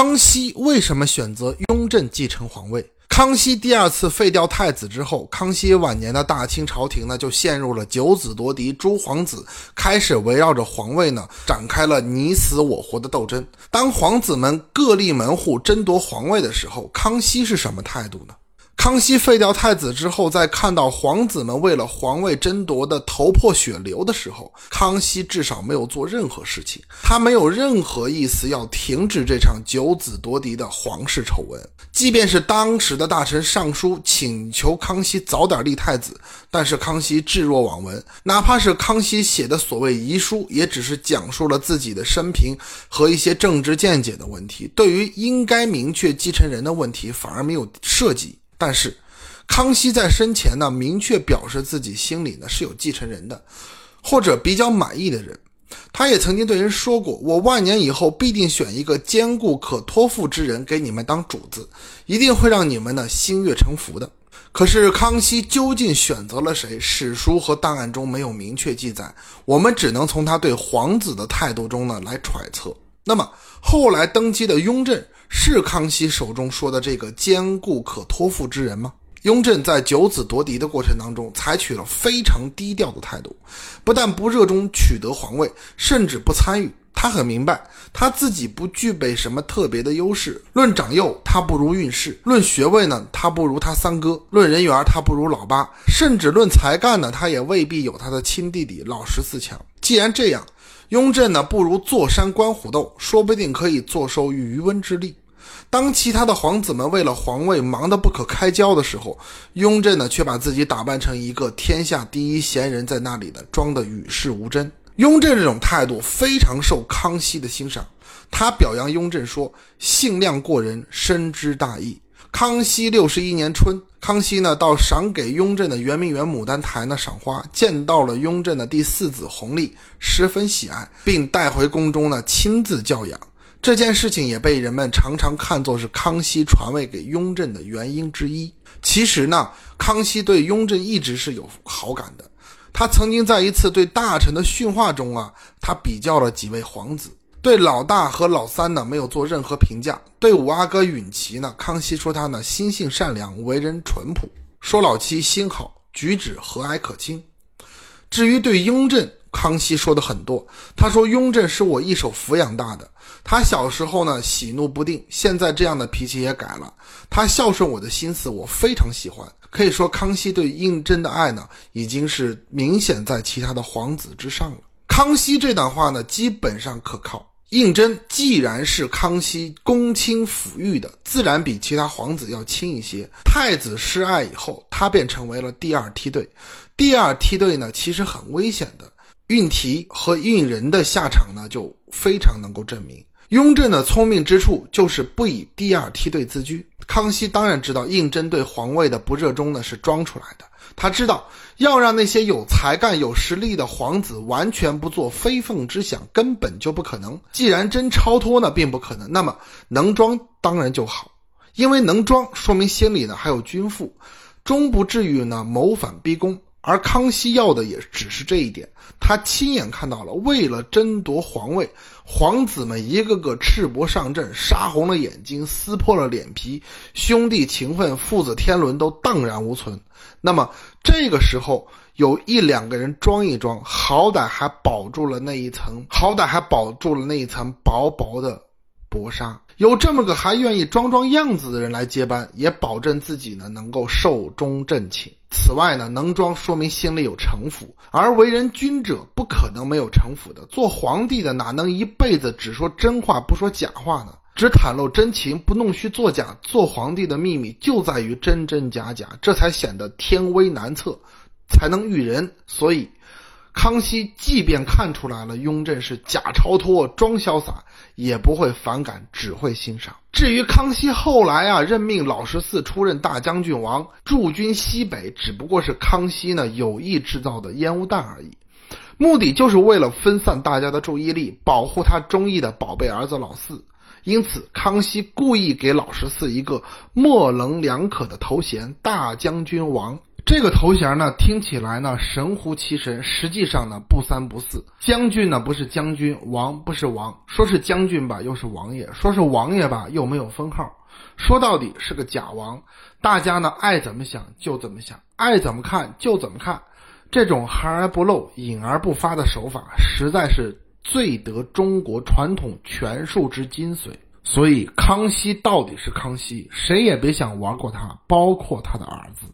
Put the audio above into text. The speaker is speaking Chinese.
康熙为什么选择雍正继承皇位？康熙第二次废掉太子之后，康熙晚年的大清朝廷呢就陷入了九子夺嫡，诸皇子开始围绕着皇位呢展开了你死我活的斗争。当皇子们各立门户争夺皇位的时候，康熙是什么态度呢？康熙废掉太子之后，在看到皇子们为了皇位争夺的头破血流的时候，康熙至少没有做任何事情，他没有任何意思要停止这场九子夺嫡的皇室丑闻。即便是当时的大臣上书请求康熙早点立太子，但是康熙置若罔闻。哪怕是康熙写的所谓遗书，也只是讲述了自己的生平和一些政治见解的问题，对于应该明确继承人的问题，反而没有涉及。但是，康熙在生前呢，明确表示自己心里呢是有继承人的，或者比较满意的人。他也曾经对人说过：“我万年以后必定选一个坚固可托付之人给你们当主子，一定会让你们呢心悦诚服的。”可是康熙究竟选择了谁？史书和档案中没有明确记载，我们只能从他对皇子的态度中呢来揣测。那么后来登基的雍正。是康熙手中说的这个坚固可托付之人吗？雍正在九子夺嫡的过程当中，采取了非常低调的态度，不但不热衷取得皇位，甚至不参与。他很明白，他自己不具备什么特别的优势。论长幼，他不如运势；论学位呢，他不如他三哥；论人缘，他不如老八；甚至论才干呢，他也未必有他的亲弟弟老十四强。既然这样，雍正呢，不如坐山观虎斗，说不定可以坐收渔翁之利。当其他的皇子们为了皇位忙得不可开交的时候，雍正呢却把自己打扮成一个天下第一贤人，在那里呢装得与世无争。雍正这种态度非常受康熙的欣赏，他表扬雍正说：“性量过人，深知大义。”康熙六十一年春，康熙呢到赏给雍正的圆明园牡丹台呢赏花，见到了雍正的第四子弘历，十分喜爱，并带回宫中呢亲自教养。这件事情也被人们常常看作是康熙传位给雍正的原因之一。其实呢，康熙对雍正一直是有好感的。他曾经在一次对大臣的训话中啊，他比较了几位皇子，对老大和老三呢没有做任何评价。对五阿哥允琪呢，康熙说他呢心性善良，为人淳朴；说老七心好，举止和蔼可亲。至于对雍正，康熙说的很多，他说雍正是我一手抚养大的，他小时候呢喜怒不定，现在这样的脾气也改了。他孝顺我的心思，我非常喜欢。可以说，康熙对胤禛的爱呢，已经是明显在其他的皇子之上了。康熙这段话呢，基本上可靠。胤禛既然是康熙恭亲抚育的，自然比其他皇子要亲一些。太子失爱以后，他便成为了第二梯队。第二梯队呢，其实很危险的。胤禔和胤仁的下场呢，就非常能够证明雍正的聪明之处就是不以第二梯队自居。康熙当然知道胤禛对皇位的不热衷呢是装出来的，他知道要让那些有才干、有实力的皇子完全不做非分之想，根本就不可能。既然真超脱呢，并不可能，那么能装当然就好，因为能装说明心里呢还有君父，终不至于呢谋反逼宫。而康熙要的也只是这一点，他亲眼看到了，为了争夺皇位，皇子们一个个赤膊上阵，杀红了眼睛，撕破了脸皮，兄弟情分、父子天伦都荡然无存。那么这个时候，有一两个人装一装，好歹还保住了那一层，好歹还保住了那一层薄薄的搏杀。有这么个还愿意装装样子的人来接班，也保证自己呢能够寿终正寝。此外呢，能装说明心里有城府，而为人君者不可能没有城府的。做皇帝的哪能一辈子只说真话不说假话呢？只袒露真情不弄虚作假。做皇帝的秘密就在于真真假假，这才显得天威难测，才能育人。所以。康熙即便看出来了雍正是假超脱装潇洒，也不会反感，只会欣赏。至于康熙后来啊任命老十四出任大将军王，驻军西北，只不过是康熙呢有意制造的烟雾弹而已，目的就是为了分散大家的注意力，保护他中意的宝贝儿子老四。因此，康熙故意给老十四一个模棱两可的头衔——大将军王。这个头衔呢，听起来呢神乎其神，实际上呢不三不四。将军呢不是将军，王不是王，说是将军吧又是王爷，说是王爷吧又没有封号，说到底是个假王。大家呢爱怎么想就怎么想，爱怎么看就怎么看。这种含而不露、隐而不发的手法，实在是最得中国传统权术之精髓。所以，康熙到底是康熙，谁也别想玩过他，包括他的儿子。